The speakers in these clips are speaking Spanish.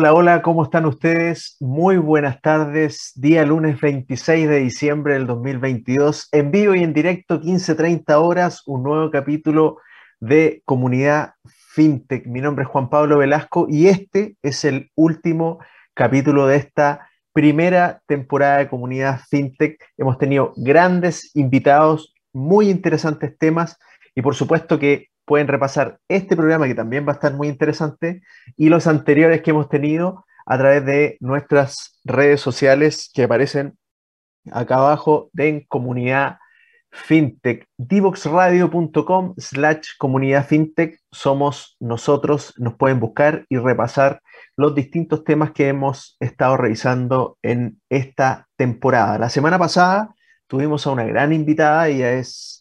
Hola, hola, ¿cómo están ustedes? Muy buenas tardes. Día lunes 26 de diciembre del 2022. En vivo y en directo, 15.30 horas, un nuevo capítulo de Comunidad FinTech. Mi nombre es Juan Pablo Velasco y este es el último capítulo de esta primera temporada de Comunidad FinTech. Hemos tenido grandes invitados, muy interesantes temas y por supuesto que pueden repasar este programa que también va a estar muy interesante y los anteriores que hemos tenido a través de nuestras redes sociales que aparecen acá abajo de comunidad fintech. divoxradio.com slash comunidad fintech somos nosotros, nos pueden buscar y repasar los distintos temas que hemos estado revisando en esta temporada. La semana pasada tuvimos a una gran invitada, ella es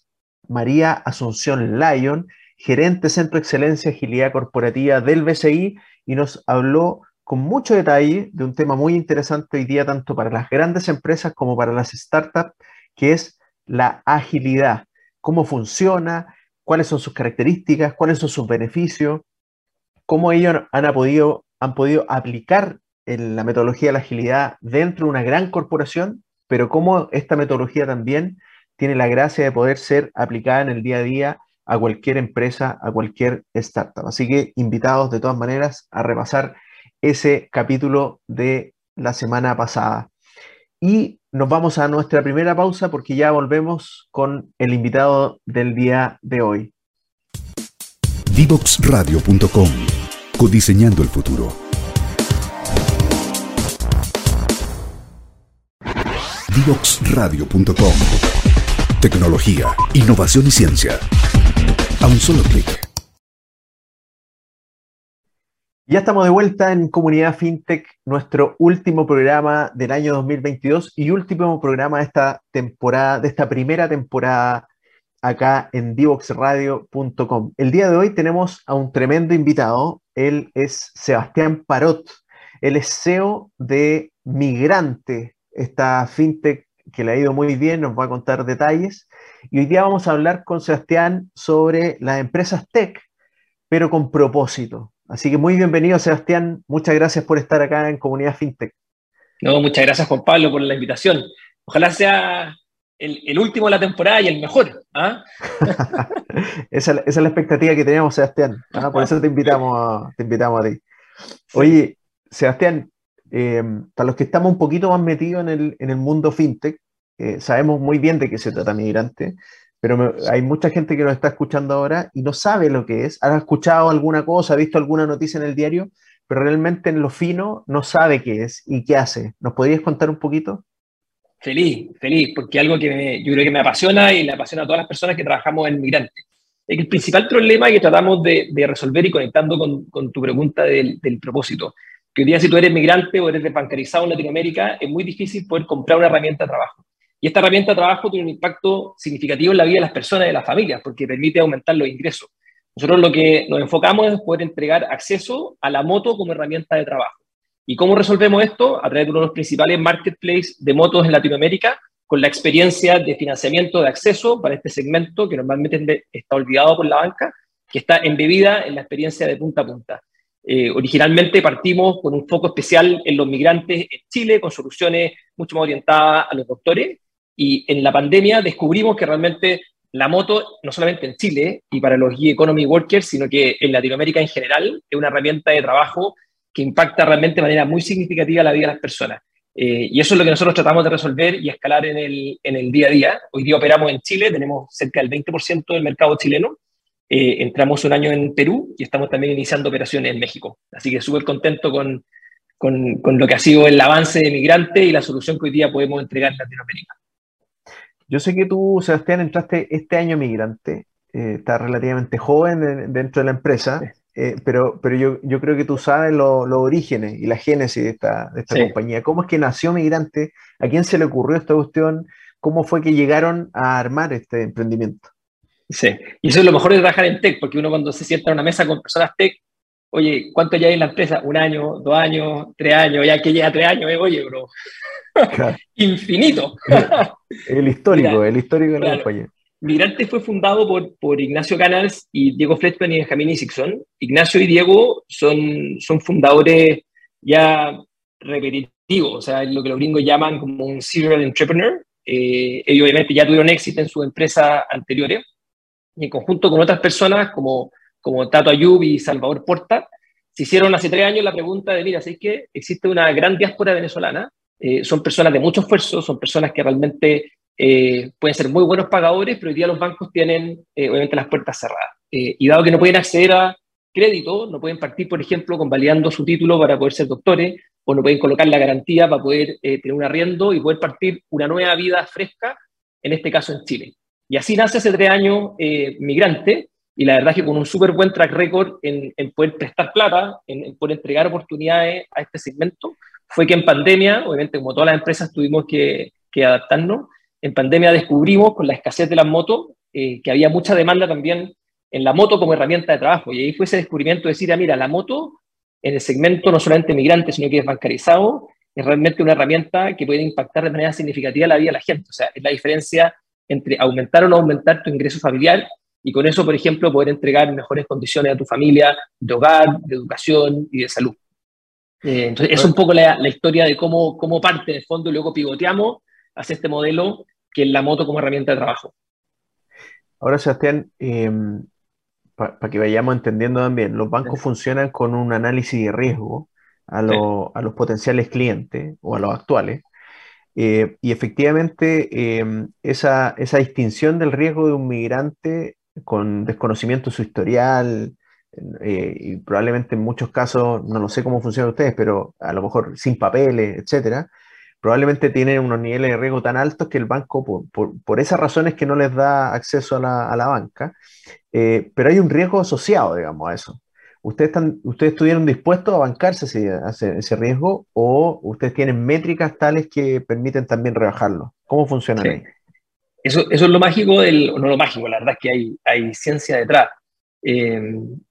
María Asunción Lyon, gerente Centro de Excelencia Agilidad Corporativa del BCI, y nos habló con mucho detalle de un tema muy interesante hoy día, tanto para las grandes empresas como para las startups, que es la agilidad. Cómo funciona, cuáles son sus características, cuáles son sus beneficios, cómo ellos han podido, han podido aplicar la metodología de la agilidad dentro de una gran corporación, pero cómo esta metodología también tiene la gracia de poder ser aplicada en el día a día a cualquier empresa, a cualquier startup. Así que invitados de todas maneras a repasar ese capítulo de la semana pasada. Y nos vamos a nuestra primera pausa porque ya volvemos con el invitado del día de hoy. Divoxradio.com Codiseñando el futuro. Divoxradio.com Tecnología, innovación y ciencia a un solo clic. Ya estamos de vuelta en Comunidad FinTech, nuestro último programa del año 2022 y último programa de esta temporada, de esta primera temporada acá en divoxradio.com. El día de hoy tenemos a un tremendo invitado. Él es Sebastián Parot. Él es CEO de Migrante, esta fintech que le ha ido muy bien, nos va a contar detalles. Y hoy día vamos a hablar con Sebastián sobre las empresas tech, pero con propósito. Así que muy bienvenido, Sebastián. Muchas gracias por estar acá en Comunidad FinTech. No, muchas gracias, Juan Pablo, por la invitación. Ojalá sea el, último de la temporada y el mejor. ¿ah? esa, es la expectativa que teníamos, Sebastián. ¿ah? Por eso te invitamos, a, te invitamos a ti. Oye, Sebastián, eh, para los que estamos un poquito más metidos en el, en el mundo fintech, eh, sabemos muy bien de qué se trata migrante, pero hay mucha gente que nos está escuchando ahora y no sabe lo que es. Ha escuchado alguna cosa, ha visto alguna noticia en el diario, pero realmente en lo fino no sabe qué es y qué hace. ¿Nos podrías contar un poquito? Feliz, feliz, porque algo que yo creo que me apasiona y le apasiona a todas las personas que trabajamos en migrante. El principal problema que tratamos de, resolver y conectando con, tu pregunta del, del propósito, que hoy día si tú eres migrante o eres desbancarizado en Latinoamérica, es muy difícil poder comprar una herramienta de trabajo. Y esta herramienta de trabajo tiene un impacto significativo en la vida de las personas y de las familias, porque permite aumentar los ingresos. Nosotros lo que nos enfocamos es poder entregar acceso a la moto como herramienta de trabajo. ¿Y cómo resolvemos esto? A través de uno de los principales marketplaces de motos en Latinoamérica, con la experiencia de financiamiento de acceso para este segmento que normalmente está olvidado por la banca, que está embebida en la experiencia de punta a punta. Eh, originalmente partimos con un foco especial en los migrantes en Chile, con soluciones mucho más orientadas a los doctores, y en la pandemia descubrimos que realmente la moto, no solamente en Chile y para los e-economy workers, sino que en Latinoamérica en general, es una herramienta de trabajo que impacta realmente de manera muy significativa la vida de las personas. Eh, y eso es lo que nosotros tratamos de resolver y escalar en el, en el día a día. Hoy día operamos en Chile, tenemos cerca del 20% del mercado chileno. Eh, entramos un año en Perú y estamos también iniciando operaciones en México. Así que súper contento con, con, con, lo que ha sido el avance de migrante y la solución que hoy día podemos entregar en Latinoamérica. Yo sé que tú, Sebastián, entraste este año migrante, eh, estás relativamente joven dentro de la empresa, eh, pero, pero yo, yo, creo que tú sabes los orígenes y la génesis de esta, de esta compañía. ¿Cómo es que nació migrante? ¿A quién se le ocurrió esta cuestión? ¿Cómo fue que llegaron a armar este emprendimiento? Sí, y eso es lo mejor de trabajar en tech, porque uno cuando se sienta en una mesa con personas tech, oye, ¿cuánto ya hay en la empresa? ¿Un año, dos años, tres años? Ya que llega tres años, eh, oye, bro, Infinito. el histórico, el histórico de la compañía. Migrante fue fundado por, por Ignacio Canals y Diego Fletchman y Benjamin Isixson. Ignacio y Diego son, son fundadores ya repetitivo, o sea, lo que los gringos llaman como un serial entrepreneur. Eh, ellos obviamente ya tuvieron éxito en sus empresas anteriores y en conjunto con otras personas como, como Tato Ayub y Salvador Porta, se hicieron hace tres años la pregunta de, mira, ¿sabes que existe una gran diáspora venezolana? Eh, son personas de mucho esfuerzo, son personas que realmente eh, pueden ser muy buenos pagadores, pero hoy día los bancos tienen eh, obviamente las puertas cerradas. y dado que no pueden acceder a crédito, no pueden partir, por ejemplo, convalidando su título para poder ser doctores, o no pueden colocar la garantía para poder tener un arriendo y poder partir una nueva vida fresca, en este caso en Chile. Y así nace hace tres años Migrante, y la verdad es que con un súper buen track record en, poder prestar plata, en, poder entregar oportunidades a este segmento, fue que en pandemia, obviamente como todas las empresas tuvimos que, adaptarnos, en pandemia descubrimos con la escasez de las motos eh, que había mucha demanda también en la moto como herramienta de trabajo. Y ahí fue ese descubrimiento de decir, ah, mira, la moto en el segmento no solamente migrante, sino que es bancarizado, es realmente una herramienta que puede impactar de manera significativa la vida de la gente. O sea, es la diferencia entre aumentar o no aumentar tu ingreso familiar y con eso, por ejemplo, poder entregar mejores condiciones a tu familia de hogar, de educación y de salud. Eh, entonces, es un poco la, historia de cómo, cómo parte de fondo y luego pivoteamos hacia este modelo que es la moto como herramienta de trabajo. Ahora, Sebastián, em, para que vayamos entendiendo también, los bancos funcionan con un análisis de riesgo a, a los potenciales clientes o a los actuales. Eh, y efectivamente, em, esa, esa distinción del riesgo de un migrante con desconocimiento de su historial, eh, y probablemente en muchos casos, no lo sé cómo funcionan ustedes, pero a lo mejor sin papeles, etcétera, probablemente tienen unos niveles de riesgo tan altos que el banco, por, por, esas razones que no les da acceso a la, a la banca, eh, pero hay un riesgo asociado, digamos, a eso. ¿Ustedes, están, ¿Ustedes estuvieron dispuestos a bancarse ese, ese, riesgo o ustedes tienen métricas tales que permiten también rebajarlo? ¿Cómo funciona ahí? Eso, eso es lo mágico, del, no lo mágico, la verdad es que hay, hay ciencia detrás. Eh,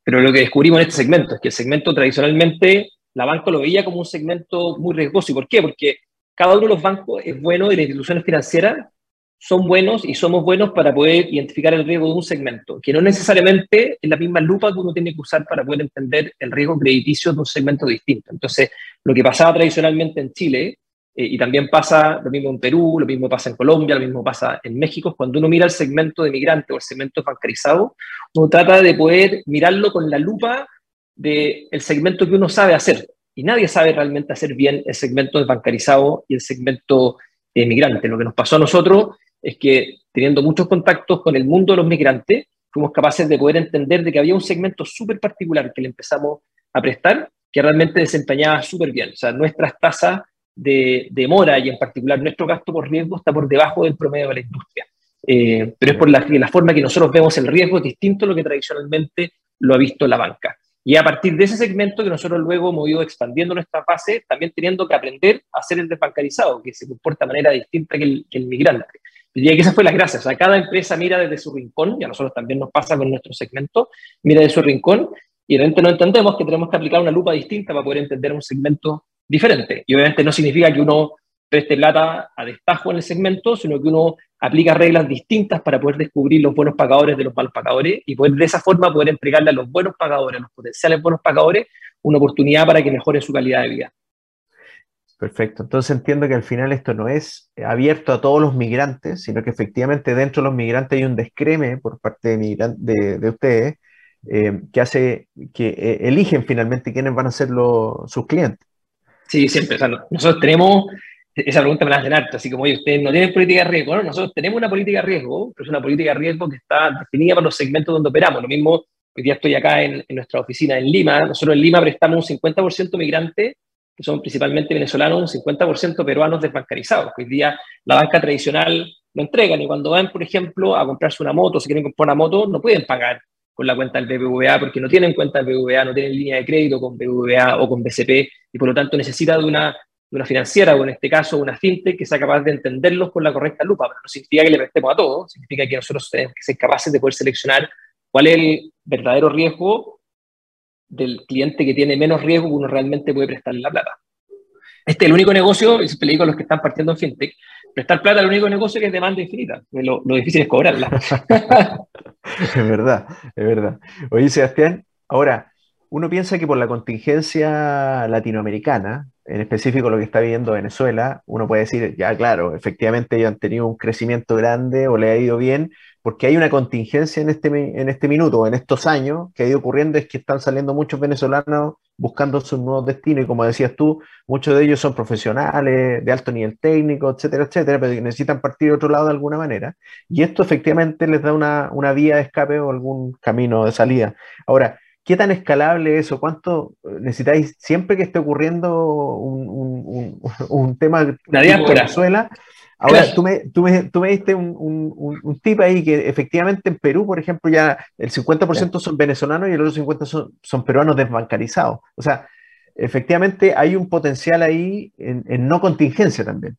pero lo que descubrimos en este segmento es que el segmento tradicionalmente, la banca lo veía como un segmento muy riesgoso. ¿Y por qué? Porque cada uno de los bancos es bueno y las instituciones financieras son buenos y somos buenos para poder identificar el riesgo de un segmento, que no necesariamente es la misma lupa que uno tiene que usar para poder entender el riesgo crediticio de un segmento distinto. Entonces, lo que pasaba tradicionalmente en Chile eh, y también pasa lo mismo en Perú, lo mismo pasa en Colombia, lo mismo pasa en México. Cuando uno mira el segmento de migrante o el segmento bancarizado, uno trata de poder mirarlo con la lupa del segmento que uno sabe hacer. Y nadie sabe realmente hacer bien el segmento de bancarizado y el segmento de migrante. Lo que nos pasó a nosotros es que teniendo muchos contactos con el mundo de los migrantes, fuimos capaces de poder entender de que había un segmento súper particular que le empezamos a prestar, que realmente desempeñaba súper bien. O sea, nuestras tasas de, mora y en particular nuestro gasto por riesgo está por debajo del promedio de la industria. Eh, pero es por la, la, forma que nosotros vemos el riesgo, es distinto a lo que tradicionalmente lo ha visto la banca. Y a partir de ese segmento que nosotros luego hemos ido expandiendo nuestra fase, también teniendo que aprender a ser el desbancarizado, que se comporta de manera distinta que el, que el migrante. Diría que esa fue la gracia. O sea, cada empresa mira desde su rincón, y a nosotros también nos pasa con nuestro segmento, mira desde su rincón, y realmente no entendemos que tenemos que aplicar una lupa distinta para poder entender un segmento diferente. Y obviamente no significa que uno preste plata a destajo en el segmento, sino que uno aplica reglas distintas para poder descubrir los buenos pagadores de los mal pagadores y poder de esa forma poder entregarle a los buenos pagadores, a los potenciales buenos pagadores, una oportunidad para que mejoren su calidad de vida. Perfecto. Entonces entiendo que al final esto no es abierto a todos los migrantes, sino que efectivamente dentro de los migrantes hay un descreme por parte de, de, ustedes eh, que hace que eh, eligen finalmente quiénes van a ser los, sus clientes. Sí, siempre. nosotros tenemos, esa pregunta me la hacen harto, así como, oye, ustedes no tienen política de riesgo, ¿no? Nosotros tenemos una política de riesgo, pero es una política de riesgo que está definida por los segmentos donde operamos. Lo mismo, hoy día estoy acá en, nuestra oficina en Lima. Nosotros en Lima prestamos un 50% migrantes, que son principalmente venezolanos, un 50% peruanos desbancarizados. Hoy día la banca tradicional no entregan y cuando van, por ejemplo, a comprarse una moto, si quieren comprar una moto, no pueden pagar con la cuenta del BBVA porque no tienen cuenta del BBVA, no tienen línea de crédito con BBVA o con BCP y por lo tanto necesita de una, de una financiera o en este caso una fintech que sea capaz de entenderlos con la correcta lupa. Pero no significa que le prestemos a todos, significa que nosotros tenemos que ser capaces de poder seleccionar cuál es el verdadero riesgo del cliente que tiene menos riesgo que uno realmente puede prestarle la plata. Este es el único negocio, y siempre le digo a los que están partiendo en fintech, prestar plata es el único negocio que es demanda infinita. Lo, lo difícil es cobrarla. es verdad, es verdad. Oye, Sebastián, ahora, uno piensa que por la contingencia latinoamericana, en específico lo que está viviendo Venezuela, uno puede decir, ya claro, efectivamente ellos han tenido un crecimiento grande o le ha ido bien, porque hay una contingencia en este, en este minuto, en estos años, que ha ido ocurriendo es que están saliendo muchos venezolanos buscando sus nuevos destinos y como decías tú, muchos de ellos son profesionales de alto nivel técnico, etcétera, etcétera, pero necesitan partir de otro lado de alguna manera. Y esto efectivamente les da una, una vía de escape o algún camino de salida. Ahora, ¿Qué tan escalable es eso? ¿Cuánto necesitáis siempre que esté ocurriendo un, un, un, tema de Venezuela? Ahora, tú, me, tú, me, tú me diste un, tip ahí que efectivamente en Perú, por ejemplo, ya el 50% son venezolanos y el otro 50% son, son peruanos desbancarizados. O sea, efectivamente hay un potencial ahí en, en, no contingencia también.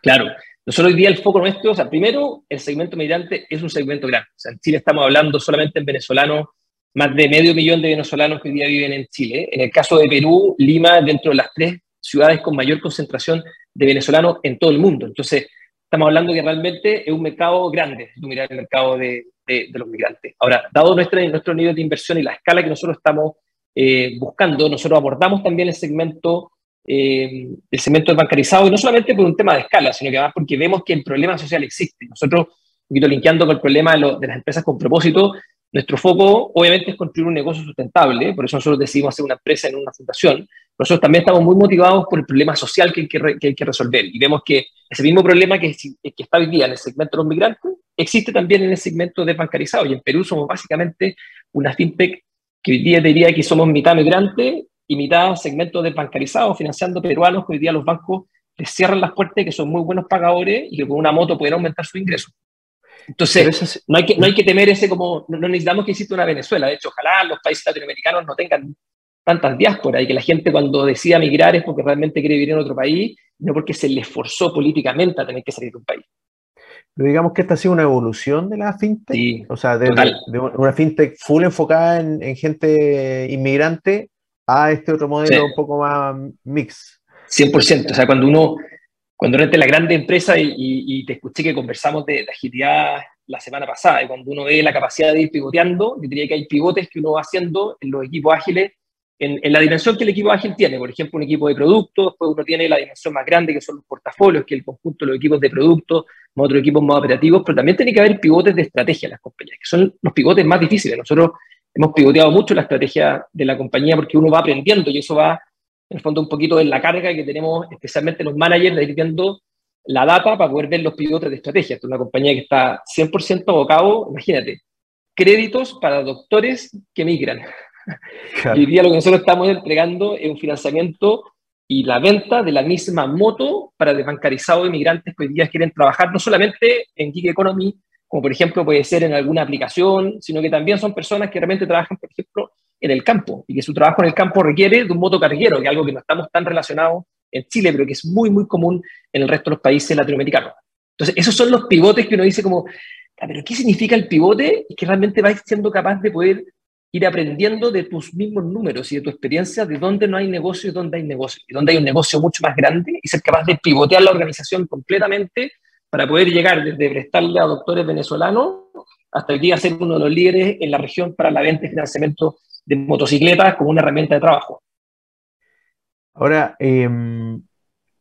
Claro. Nosotros hoy día el foco nuestro, o sea, primero, el segmento migrante es un segmento grande. O sea, en Chile estamos hablando solamente en venezolanos más de medio millón de venezolanos que hoy día viven en Chile. En el caso de Perú, Lima, dentro de las tres ciudades con mayor concentración de venezolanos en todo el mundo. Entonces, estamos hablando que realmente es un mercado grande, si mirar el mercado de, los migrantes. Ahora, dado nuestro, nuestro nivel de inversión y la escala que nosotros estamos eh, buscando, nosotros abordamos también el segmento, eh, el segmento bancarizado, y no solamente por un tema de escala, sino que además porque vemos que el problema social existe. Nosotros, un poquito linkeando con el problema de, de las empresas con propósito, nuestro foco, obviamente, es construir un negocio sustentable, por eso nosotros decidimos hacer una empresa en una fundación. Nosotros también estamos muy motivados por el problema social que hay que, resolver y vemos que ese mismo problema que, está hoy día en el segmento de los migrantes existe también en el segmento desbancarizado. Y en Perú somos básicamente una fintech que hoy día diría que somos mitad migrante y mitad segmento desbancarizado, financiando peruanos que hoy día los bancos les cierran las puertas, que son muy buenos pagadores y que con una moto pueden aumentar su ingreso. Entonces, no, hay que, no hay que temer ese como, no, necesitamos que exista una Venezuela. De hecho, ojalá los países latinoamericanos no tengan tantas diásporas y que la gente cuando decida migrar es porque realmente quiere vivir en otro país, no porque se le esforzó políticamente a tener que salir de un país. Pero digamos que esta ha sido una evolución de la fintech, sí, o sea, de, una fintech full enfocada en, gente inmigrante a este otro modelo un poco más mix. 100%, o sea, cuando uno, cuando uno entra en la grande empresa y, te escuché que conversamos de, agilidad la semana pasada, y cuando uno ve la capacidad de ir pivoteando, yo diría que hay pivotes que uno va haciendo en los equipos ágiles, en, la dimensión que el equipo ágil tiene. Por ejemplo, un equipo de productos, después uno tiene la dimensión más grande, que son los portafolios, que es el conjunto de los equipos de productos, otros equipos más operativos, pero también tiene que haber pivotes de estrategia en las compañías, que son los pivotes más difíciles. Nosotros hemos pivoteado mucho la estrategia de la compañía porque uno va aprendiendo y eso va en el fondo un poquito en la carga que tenemos especialmente los managers de ir viendo la data para poder ver los pivotes de estrategia. Esto es una compañía que está 100% abocado, imagínate, créditos para doctores que migran. Y hoy día lo que nosotros estamos entregando es un financiamiento y la venta de la misma moto para desbancarizados de migrantes que hoy día quieren trabajar no solamente en gig economy, como por ejemplo puede ser en alguna aplicación, sino que también son personas que realmente trabajan, por ejemplo, en el campo y que su trabajo en el campo requiere de un motocarguero, que es algo que no estamos tan relacionados en Chile, pero que es muy, muy común en el resto de los países latinoamericanos. Entonces, esos son los pivotes que uno dice como, pero ¿qué significa el pivote? Es que realmente vais siendo capaz de poder ir aprendiendo de tus mismos números y de tu experiencia de dónde no hay negocio y dónde hay negocio, y dónde hay un negocio mucho más grande y ser capaz de pivotear la organización completamente para poder llegar desde prestarle a doctores venezolanos hasta el día ser uno de los líderes en la región para la venta y financiamiento de motocicletas como una herramienta de trabajo. Ahora, em,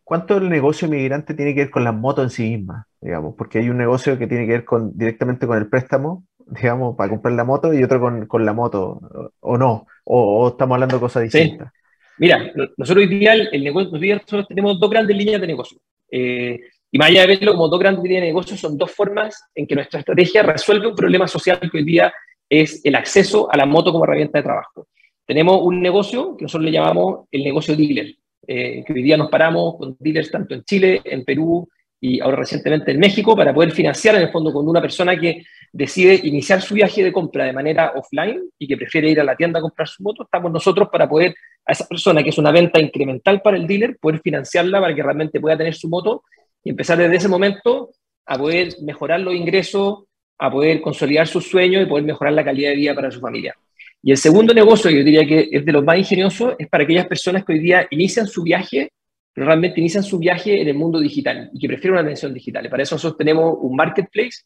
¿cuánto el negocio migrante tiene que ver con las motos en sí mismas? Digamos, porque hay un negocio que tiene que ver con, directamente con el préstamo, digamos, para comprar la moto y otro con, la moto, o no, o, estamos hablando de cosas distintas. Mira, nosotros hoy día, el, negocio, nosotros tenemos dos grandes líneas de negocio. Eh, y más allá de verlo como dos grandes líneas de negocio, son dos formas en que nuestra estrategia resuelve un problema social que hoy día es el acceso a la moto como herramienta de trabajo. Tenemos un negocio que nosotros le llamamos el negocio dealer, eh, que hoy día nos paramos con dealers tanto en Chile, en Perú y ahora recientemente en México para poder financiar en el fondo con una persona que decide iniciar su viaje de compra de manera offline y que prefiere ir a la tienda a comprar su moto, estamos nosotros para poder a esa persona que es una venta incremental para el dealer, poder financiarla para que realmente pueda tener su moto y empezar desde ese momento a poder mejorar los ingresos, a poder consolidar sus sueños y poder mejorar la calidad de vida para su familia. Y el segundo negocio, yo diría que es de los más ingeniosos, es para aquellas personas que hoy día inician su viaje, pero realmente inician su viaje en el mundo digital y que prefieren una atención digital. Y para eso nosotros tenemos un marketplace,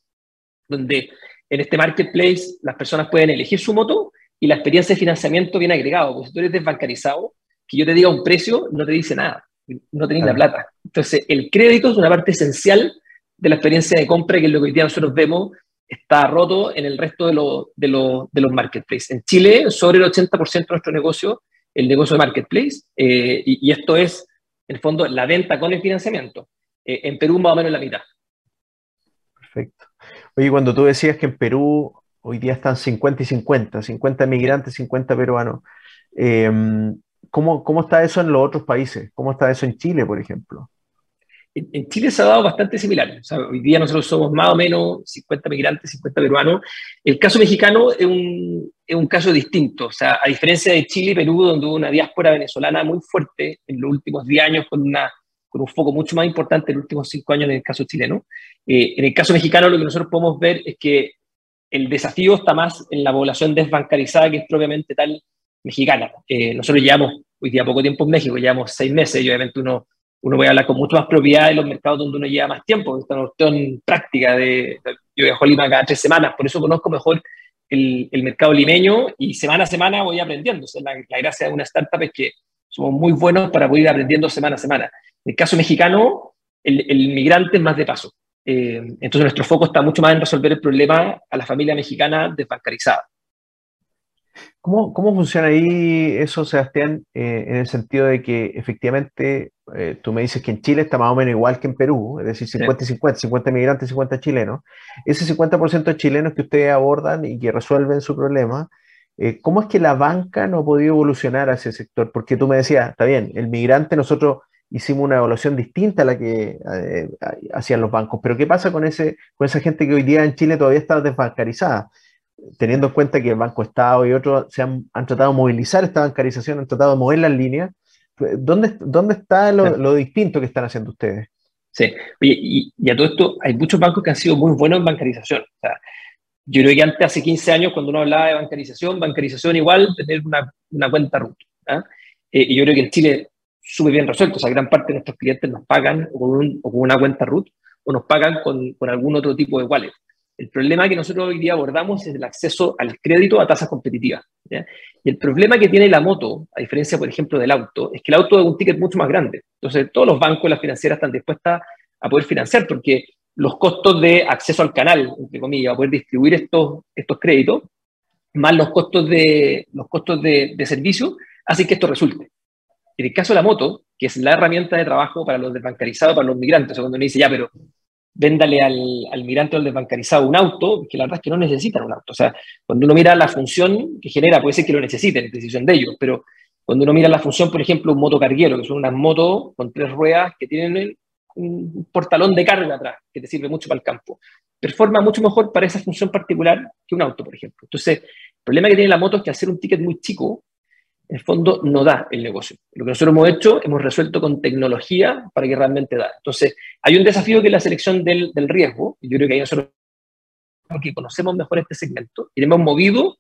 donde en este marketplace las personas pueden elegir su moto y la experiencia de financiamiento viene agregado. Porque si tú eres desbancarizado, que yo te diga un precio no te dice nada, no tenés la plata. Entonces, el crédito es una parte esencial de la experiencia de compra, que es lo que hoy día nosotros vemos está roto en el resto de, de, de los marketplaces. En Chile, sobre el 80% de nuestro negocio, el negocio de marketplace, eh, y, esto es, en el fondo, la venta con el financiamiento. Eh, en Perú, más o menos la mitad. Perfecto. Oye, cuando tú decías que en Perú hoy día están 50 y 50, 50 migrantes, 50 peruanos, em, ¿cómo, ¿cómo está eso en los otros países? ¿Cómo está eso en Chile, por ejemplo? en Chile se ha dado bastante similar. hoy día nosotros somos más o menos 50 migrantes, 50 peruanos. El caso mexicano es un, es un caso distinto. O sea, a diferencia de Chile y Perú, donde hubo una diáspora venezolana muy fuerte en los últimos 10 años, con, una, con un foco mucho más importante en los últimos 5 años en el caso chileno, eh, en el caso mexicano lo que nosotros podemos ver es que el desafío está más en la población desbancarizada, que es propiamente tal mexicana. Eh, nosotros llevamos hoy día poco tiempo en México, llevamos seis meses y obviamente uno uno puede hablar con mucho más propiedad de los mercados donde uno lleva más tiempo. Esta cuestión práctica de, yo viajo a Lima cada tres semanas, por eso conozco mejor el, mercado limeño y semana a semana voy aprendiendo. la, gracia de una startup es que somos muy buenos para poder ir aprendiendo semana a semana. En el caso mexicano, el, el migrante es más de paso. Eh, entonces nuestro foco está mucho más en resolver el problema a la familia mexicana desbancarizada. ¿Cómo, ¿Cómo, funciona ahí eso, Sebastián, eh, en el sentido de que efectivamente eh, tú me dices que en Chile está más o menos igual que en Perú, es decir, 50 y 50, 50 migrantes, 50 chilenos. Ese 50% de chilenos que ustedes abordan y que resuelven su problema, eh, ¿cómo es que la banca no ha podido evolucionar hacia ese sector? Porque tú me decías, está bien, el migrante nosotros hicimos una evaluación distinta a la que hacían los bancos, pero ¿qué pasa con, ese, con esa gente que hoy día en Chile todavía está desbancarizada? Teniendo en cuenta que el Banco Estado y otros se han, tratado de movilizar esta bancarización, han tratado de mover las líneas, pues, ¿dónde, dónde está lo, distinto que están haciendo ustedes? Sí, y, a todo esto hay muchos bancos que han sido muy buenos en bancarización. yo creo que antes, hace 15 años, cuando uno hablaba de bancarización, bancarización igual tener una, una cuenta RUT. ¿ah? Eh, y yo creo que en Chile súper bien resuelto. O sea, gran parte de nuestros clientes nos pagan o con, una cuenta RUT o nos pagan con, con, algún otro tipo de wallet. El problema que nosotros hoy día abordamos es el acceso al crédito a tasas competitivas. Y el problema que tiene la moto, a diferencia, por ejemplo, del auto, es que el auto es un ticket mucho más grande. Entonces, todos los bancos y las financieras están dispuestas a poder financiar porque los costos de acceso al canal, entre comillas, a poder distribuir estos, estos créditos, más los costos de, los costos de, de servicio, hacen que esto resulte. En el caso de la moto, que es la herramienta de trabajo para los desbancarizados, para los migrantes, o sea, cuando uno dice, ya, pero véndale al, al migrante o al desbancarizado un auto, que la verdad es que no necesitan un auto. O sea, cuando uno mira la función que genera, puede ser que lo necesiten, es decisión de ellos, pero cuando uno mira la función, por ejemplo, un motocarguero, que son unas motos con tres ruedas que tienen un portalón de carga atrás, que te sirve mucho para el campo, performa mucho mejor para esa función particular que un auto, por ejemplo. Entonces, el problema que tiene la moto es que al ser un ticket muy chico, el fondo no da el negocio. Lo que nosotros hemos hecho, hemos resuelto con tecnología para que realmente da. Entonces, hay un desafío que es la selección del, del riesgo, yo creo que ahí nosotros que conocemos mejor este segmento, y hemos movido,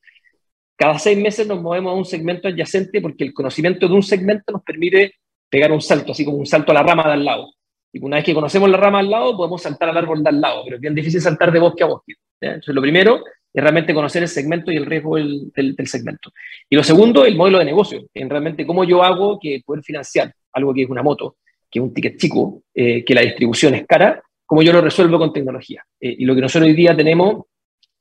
cada seis meses nos movemos a un segmento adyacente porque el conocimiento de un segmento nos permite pegar un salto, así como un salto a la rama de al lado. Y una vez que conocemos la rama al lado, podemos saltar al árbol de al lado, pero es bien difícil saltar de bosque a bosque. Entonces, lo primero es realmente conocer el segmento y el riesgo del, del, segmento. Y lo segundo, el modelo de negocio, en realmente cómo yo hago que poder financiar algo que es una moto, que es un ticket chico, eh, que la distribución es cara, cómo yo lo resuelvo con tecnología. Eh, y lo que nosotros hoy día tenemos,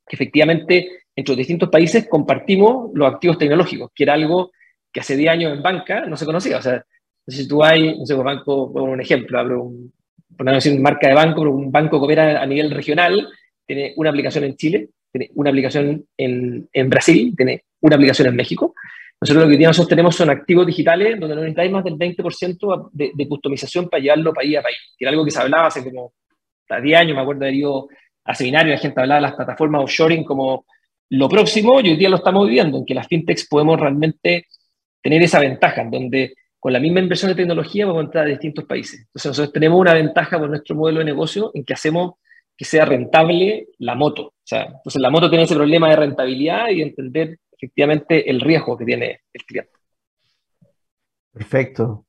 que efectivamente entre los distintos países compartimos los activos tecnológicos, que era algo que hace 10 años en banca no se conocía. O sea, si tú hay, no sé, un banco, un ejemplo, abro un, por no decir marca de banco, pero un banco que opera a nivel regional, tiene una aplicación en Chile, tiene una aplicación en, en, Brasil, tiene una aplicación en México. Nosotros lo que nosotros tenemos son activos digitales donde no necesitáis más del 20% de, de, customización para llevarlo país a país, que era algo que se hablaba hace como 10 años, me acuerdo de haber ido a seminarios, la gente hablaba de las plataformas offshoring como lo próximo, y hoy día lo estamos viviendo, en que las fintechs podemos realmente tener esa ventaja, en donde con la misma inversión de tecnología podemos entrar a distintos países. Entonces nosotros tenemos una ventaja con nuestro modelo de negocio en que hacemos que sea rentable la moto. O sea, entonces la moto tiene ese problema de rentabilidad y entender efectivamente el riesgo que tiene el cliente. Perfecto.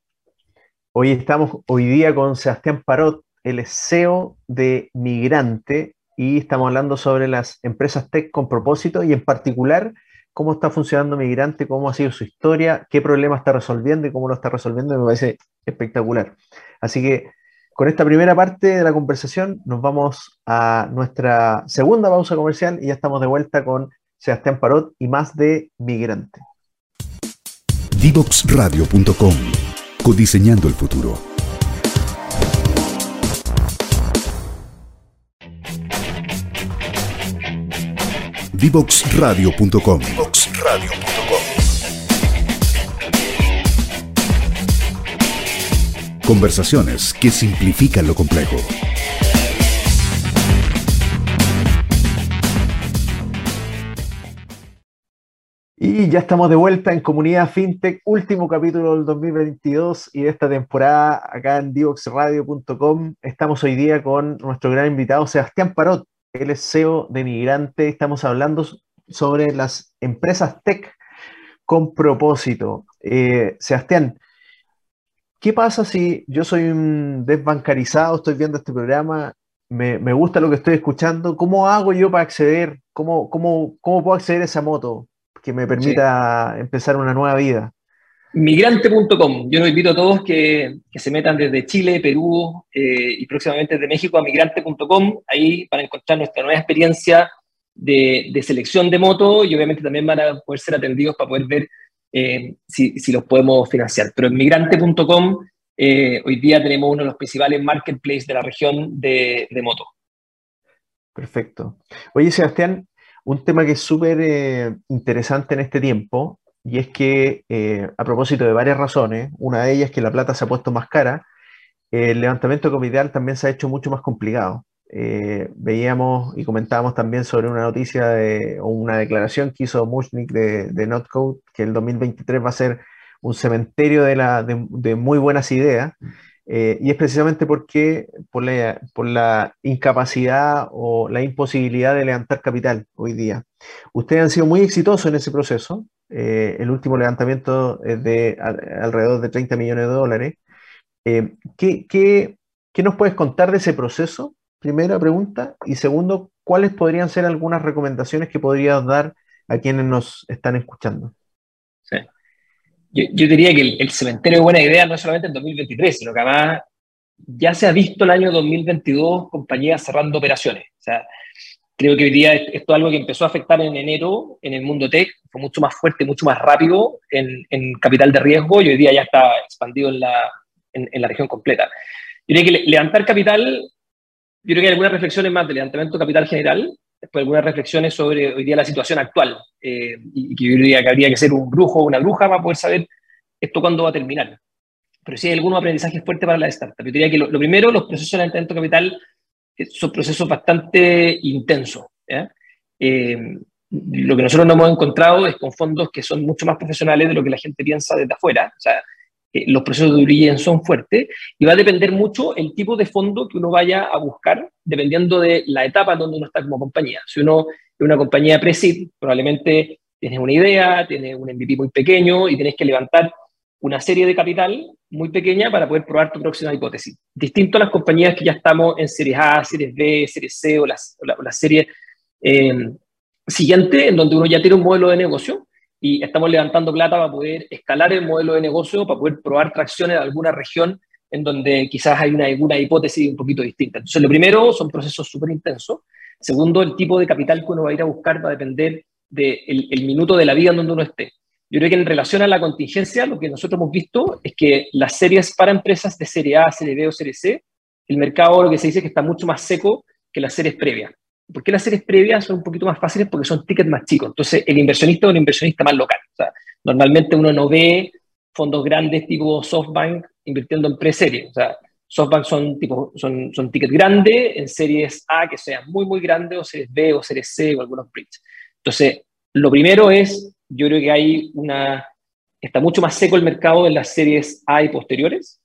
Hoy estamos hoy día con Sebastián Parot, el CEO de Migrante, y estamos hablando sobre las empresas tech con propósito y en particular cómo está funcionando Migrante, cómo ha sido su historia, qué problema está resolviendo y cómo lo está resolviendo, me parece espectacular. Así que con esta primera parte de la conversación nos vamos a nuestra segunda pausa comercial y ya estamos de vuelta con Sebastián Parot y más de Migrante. Divoxradio.com Codiseñando el futuro. Divoxradio.com Conversaciones que simplifican lo complejo. Y ya estamos de vuelta en Comunidad FinTech, último capítulo del 2022 y de esta temporada acá en divoxradio.com. Estamos hoy día con nuestro gran invitado Sebastián Parot, él es CEO de Migrante. Estamos hablando sobre las empresas tech con propósito. Eh, Sebastián, ¿Qué pasa si yo soy un desbancarizado, estoy viendo este programa, me, gusta lo que estoy escuchando? ¿Cómo hago yo para acceder? ¿Cómo, cómo, cómo puedo acceder a esa moto que me permita empezar una nueva vida? Migrante.com. Yo los invito a todos que, se metan desde Chile, Perú eh, y próximamente desde México a migrante.com. Ahí van a encontrar nuestra nueva experiencia de, de, selección de moto y obviamente también van a poder ser atendidos para poder ver eh, si, si, los podemos financiar. Pero en migrante.com eh, hoy día tenemos uno de los principales marketplaces de la región de, de moto. Perfecto. Oye, Sebastián, un tema que es súper interesante en este tiempo, y es que a propósito de varias razones, una de ellas es que la plata se ha puesto más cara, el levantamiento comital también se ha hecho mucho más complicado. Eh, veíamos y comentábamos también sobre una noticia de, o una declaración que hizo Mushnik de, de Notcode, que el 2023 va a ser un cementerio de, muy buenas ideas, eh, y es precisamente porque por la, por la incapacidad o la imposibilidad de levantar capital hoy día. Ustedes han sido muy exitosos en ese proceso. Eh, el último levantamiento es de alrededor de 30 millones de dólares. ¿qué, qué, nos puedes contar de ese proceso? primera pregunta. Y segundo, ¿cuáles podrían ser algunas recomendaciones que podrías dar a quienes nos están escuchando? Sí. Yo, diría que el, cementerio de buena idea no solamente en 2023, sino que además ya se ha visto el año 2022 compañías cerrando operaciones. O sea, creo que hoy día esto es algo que empezó a afectar en enero en el mundo tech, fue mucho más fuerte, mucho más rápido en, en capital de riesgo y hoy día ya está expandido en la, en, en la región completa. Yo diría que levantar capital yo creo que hay algunas reflexiones más del levantamiento capital general, después algunas reflexiones sobre hoy día la situación actual, eh, y que yo diría que habría que ser un brujo o una bruja para poder saber esto cuándo va a terminar. Pero sí hay algunos aprendizajes fuertes para la startup. Yo diría que lo, primero, los procesos de levantamiento capital son procesos bastante intensos. Eh, lo que nosotros nos hemos encontrado es con fondos que son mucho más profesionales de lo que la gente piensa desde afuera. O sea, eh, los procesos de due son fuertes y va a depender mucho el tipo de fondo que uno vaya a buscar dependiendo de la etapa donde uno está como compañía. Si uno es una compañía pre-seed, probablemente tienes una idea, tienes un MVP muy pequeño y tienes que levantar una serie de capital muy pequeña para poder probar tu próxima hipótesis. Distinto a las compañías que ya estamos en series A, series B, series C o las, la, serie eh, siguiente, en donde uno ya tiene un modelo de negocio y estamos levantando plata para poder escalar el modelo de negocio, para poder probar tracciones en alguna región en donde quizás hay una, alguna hipótesis un poquito distinta. Entonces, lo primero son procesos súper intensos. Segundo, el tipo de capital que uno va a ir a buscar va a depender del el minuto de la vida en donde uno esté. Yo creo que en relación a la contingencia, lo que nosotros hemos visto es que las series para empresas de serie A, serie B o serie C, el mercado lo que se dice es que está mucho más seco que las series previas. ¿Por qué las series previas son un poquito más fáciles? Porque son tickets más chicos. Entonces, el inversionista es un inversionista más local. Normalmente uno no ve fondos grandes tipo SoftBank invirtiendo en pre-series. O sea, SoftBank son, son, son tickets grandes en series A que sean muy, muy grandes, o series B, o series C, o algunos bridge. Entonces, lo primero es, yo creo que hay una, está mucho más seco el mercado en las series A y posteriores.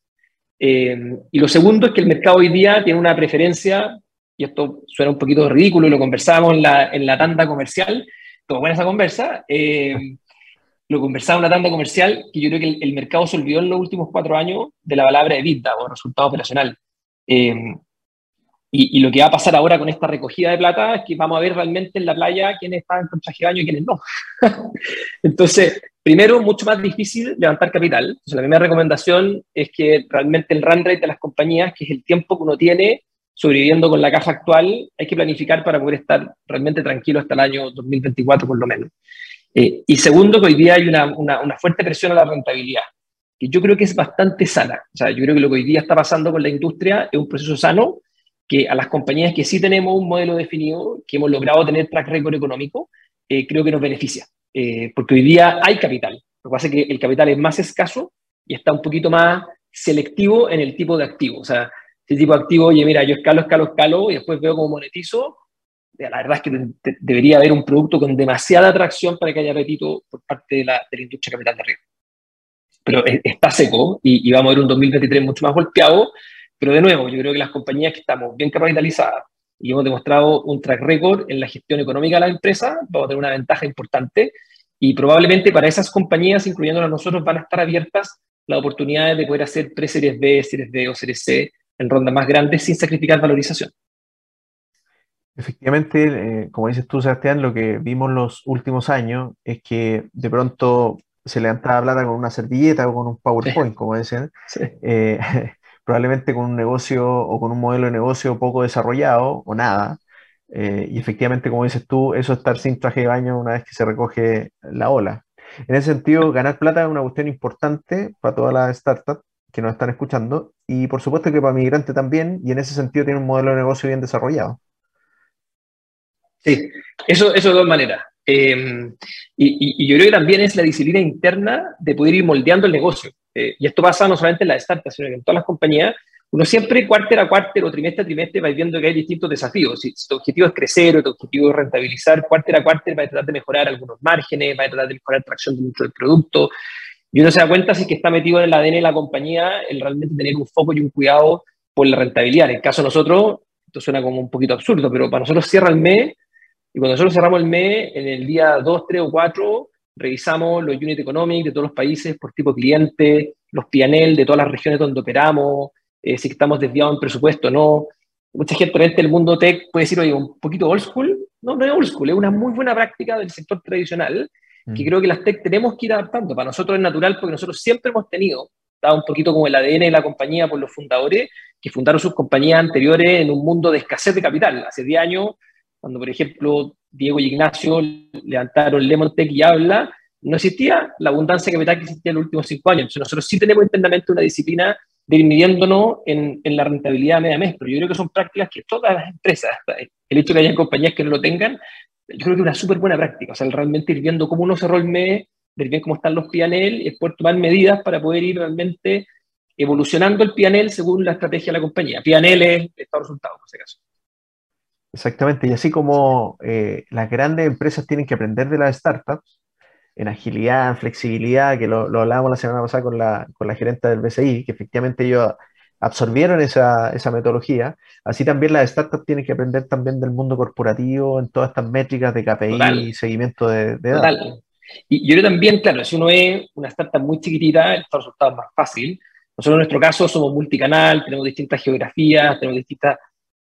Eh, y lo segundo es que el mercado hoy día tiene una preferencia y esto suena un poquito ridículo y lo conversábamos en la, en la tanda comercial, como buena esa conversa, eh, lo conversaba en la tanda comercial, que yo creo que el, mercado se olvidó en los últimos cuatro años de la palabra EBITDA o resultado operacional. Eh, Y, lo que va a pasar ahora con esta recogida de plata es que vamos a ver realmente en la playa quiénes están con traje de baño y quiénes no. Entonces, primero, mucho más difícil levantar capital. Entonces, la primera recomendación es que realmente el run rate de las compañías, que es el tiempo que uno tiene sobreviviendo con la caja actual, hay que planificar para poder estar realmente tranquilo hasta el año 2024 por lo menos. Eh, y segundo, que hoy día hay una, una, una fuerte presión a la rentabilidad que yo creo que es bastante sana. O sea, yo creo que lo que hoy día está pasando con la industria es un proceso sano que a las compañías que sí tenemos un modelo definido, que hemos logrado tener track record económico, eh, creo que nos beneficia. Eh, porque hoy día hay capital. Lo que pasa es que el capital es más escaso y está un poquito más selectivo en el tipo de activo. O sea, ese tipo de activo, oye, mira, yo escalo, escalo, escalo y después veo cómo monetizo. La verdad es que debería haber un producto con demasiada atracción para que haya apetito por parte de la, de la industria capital de riesgo. Pero está seco y, y, vamos a ver un 2023 mucho más golpeado pero de nuevo, yo creo que las compañías que estamos bien capitalizadas y hemos demostrado un track record en la gestión económica de la empresa, vamos a tener una ventaja importante y probablemente para esas compañías, incluyendo a nosotros, van a estar abiertas las oportunidades de poder hacer pre-series B, series D o series C en rondas más grandes sin sacrificar valorización. Efectivamente, eh, como dices tú, Sebastián, lo que vimos los últimos años es que de pronto se levantaba plata con una servilleta o con un PowerPoint, como decían. Sí. Eh, probablemente con un negocio o con un modelo de negocio poco desarrollado o nada. Eh, y efectivamente, como dices tú, eso estar sin traje de baño una vez que se recoge la ola. En ese sentido, ganar plata es una cuestión importante para todas las startups que nos están escuchando y por supuesto que para migrante también, y en ese sentido tiene un modelo de negocio bien desarrollado. Sí, eso, eso de dos maneras. Em, y, yo creo que también es la disciplina interna de poder ir moldeando el negocio. Eh, y esto pasa no solamente en las startups, sino en todas las compañías. Uno siempre, cuarter a cuarter o trimestre a trimestre, va viendo que hay distintos desafíos. Si, tu objetivo es crecer o tu objetivo es rentabilizar, cuarter a cuarter va a tratar de mejorar algunos márgenes, va a tratar de mejorar tracción dentro del producto. Y uno se da cuenta si es que está metido en el ADN de la compañía el realmente tener un foco y un cuidado por la rentabilidad. En el caso de nosotros, esto suena como un poquito absurdo, pero para nosotros cierra el mes y cuando nosotros cerramos el mes, en el día 2, 3 o 4, revisamos los unit economics de todos los países por tipo cliente, los PNL de todas las regiones donde operamos, eh, si estamos desviados en presupuesto o no. Mucha gente del mundo tech puede decir, oye, un poquito old school. No, no es old school, es una muy buena práctica del sector tradicional que mm. creo que las tech tenemos que ir adaptando. Para nosotros es natural porque nosotros siempre hemos tenido, dado un poquito como el ADN de la compañía por los fundadores, que fundaron sus compañías anteriores en un mundo de escasez de capital. Hace 10 años cuando, por ejemplo, Diego y Ignacio levantaron Lemon Tech y Habla, no existía la abundancia de capital que existía en los últimos cinco años. Entonces, nosotros sí tenemos internamente una disciplina de ir midiéndonos en, en la rentabilidad media mes, pero yo creo que son prácticas que todas las empresas, el hecho de que haya compañías que no lo tengan, yo creo que es una súper buena práctica. O sea, realmente ir viendo cómo uno cerró el mes, ver bien cómo están los PNL y después tomar medidas para poder ir realmente evolucionando el PNL según la estrategia de la compañía. PNL es estado resultado, en ese caso. Exactamente, y así como eh, las grandes empresas tienen que aprender de las startups en agilidad, en flexibilidad, que lo, lo hablábamos la semana pasada con la, con la gerente del BCI, que efectivamente ellos absorbieron esa, esa, metodología, así también las startups tienen que aprender también del mundo corporativo en todas estas métricas de KPI y seguimiento de, de datos. Y yo creo también, claro, si uno es una startup muy chiquitita, el resultado es más fácil. Nosotros en nuestro caso somos multicanal, tenemos distintas geografías, tenemos distintas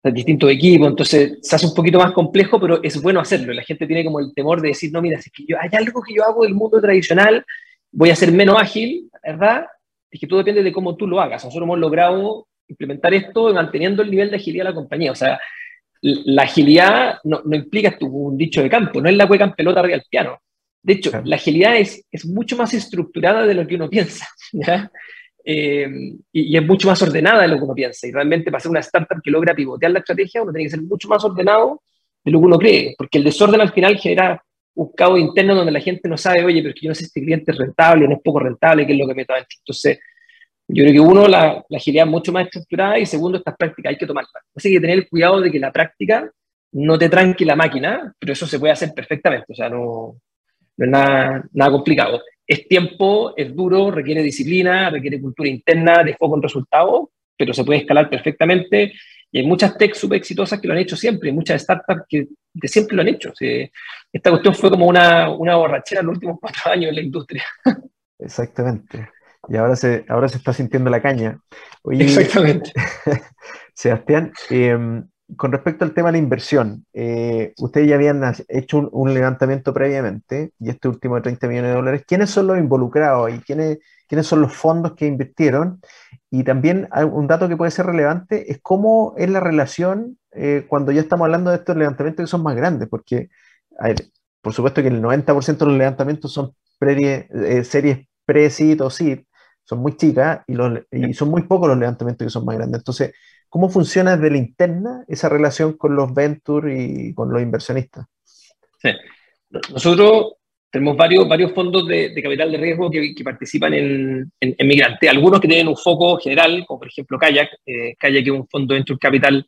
distintos equipos, entonces se hace un poquito más complejo, pero es bueno hacerlo. La gente tiene como el temor de decir, no, mira, si es que yo, hay algo que yo hago del mundo tradicional, voy a ser menos ágil, ¿verdad? Es que todo depende de cómo tú lo hagas. Nosotros hemos logrado implementar esto manteniendo el nivel de agilidad de la compañía. O sea, la agilidad no, no implica un dicho de campo, no es la cueca en pelota arriba del piano. De hecho, la agilidad es, es mucho más estructurada de lo que uno piensa. ¿ya? Eh, y, es mucho más ordenada de lo que uno piensa. Y realmente para ser una startup que logra pivotear la estrategia, uno tiene que ser mucho más ordenado de lo que uno cree, porque el desorden al final genera un caos interno donde la gente no sabe, oye, pero es que yo no sé si este cliente es rentable, no es poco rentable, qué es lo que meto adentro. Entonces, yo creo que uno, la, la agilidad es mucho más estructurada y segundo, estas prácticas hay que tomarlas. Así que tener el cuidado de que la práctica no te tranque la máquina, pero eso se puede hacer perfectamente, o sea, no, no es nada, nada complicado es tiempo, es duro, requiere disciplina, requiere cultura interna, de foco en resultados, pero se puede escalar perfectamente. Y hay muchas tech súper exitosas que lo han hecho siempre, y muchas startups que de siempre lo han hecho. esta cuestión fue como una, una borrachera en los últimos cuatro años en la industria. Exactamente. Y ahora se, ahora se está sintiendo la caña. Exactamente. Sebastián, em, con respecto al tema de la inversión, eh, ustedes ya habían hecho un, levantamiento previamente y este último de 30 millones de dólares. ¿Quiénes son los involucrados y quiénes, quiénes son los fondos que invirtieron? Y también un dato que puede ser relevante es cómo es la relación eh, cuando ya estamos hablando de estos levantamientos que son más grandes, porque, por supuesto que el 90% de los levantamientos son eh, series pre-SID o SID, son muy chicas y, y son muy pocos los levantamientos que son más grandes. Entonces, ¿Cómo funciona desde la interna esa relación con los venture y con los inversionistas? Sí. Nosotros tenemos varios, varios fondos de, capital de riesgo que, participan en, en, Migrante. Algunos que tienen un foco general, como por ejemplo Kayak. Eh, Kayak es un fondo de venture capital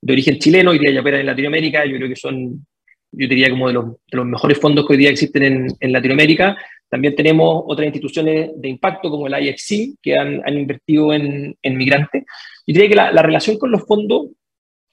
de origen chileno, y día ya opera en Latinoamérica. Yo creo que son, yo diría, como de los, de los mejores fondos que hoy día existen en, en Latinoamérica. También tenemos otras instituciones de impacto como el IFC que han, han invertido en, en migrantes. Yo diría que la, la, relación con los fondos,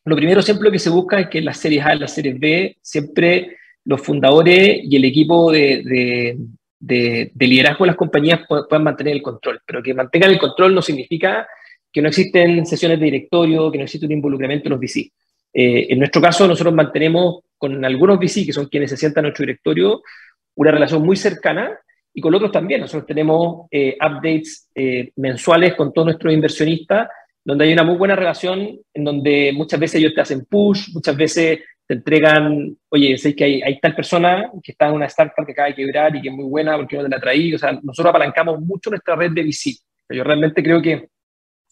lo primero siempre que se busca es que en las series A y las series B siempre los fundadores y el equipo de, de, de, liderazgo de las compañías puedan mantener el control. Pero que mantengan el control no significa que no existen sesiones de directorio, que no existe un involucramiento en los VC. Eh, en nuestro caso, nosotros mantenemos con algunos VC, que son quienes se sientan en nuestro directorio, una relación muy cercana y con otros también. Nosotros tenemos eh, updates eh, mensuales con todos nuestros inversionistas, donde hay una muy buena relación, en donde muchas veces ellos te hacen push, muchas veces te entregan, oye, sé que hay, tal persona que está en una startup que acaba de quebrar y que es muy buena porque no te la traí. O sea, nosotros apalancamos mucho nuestra red de VC. Yo realmente creo que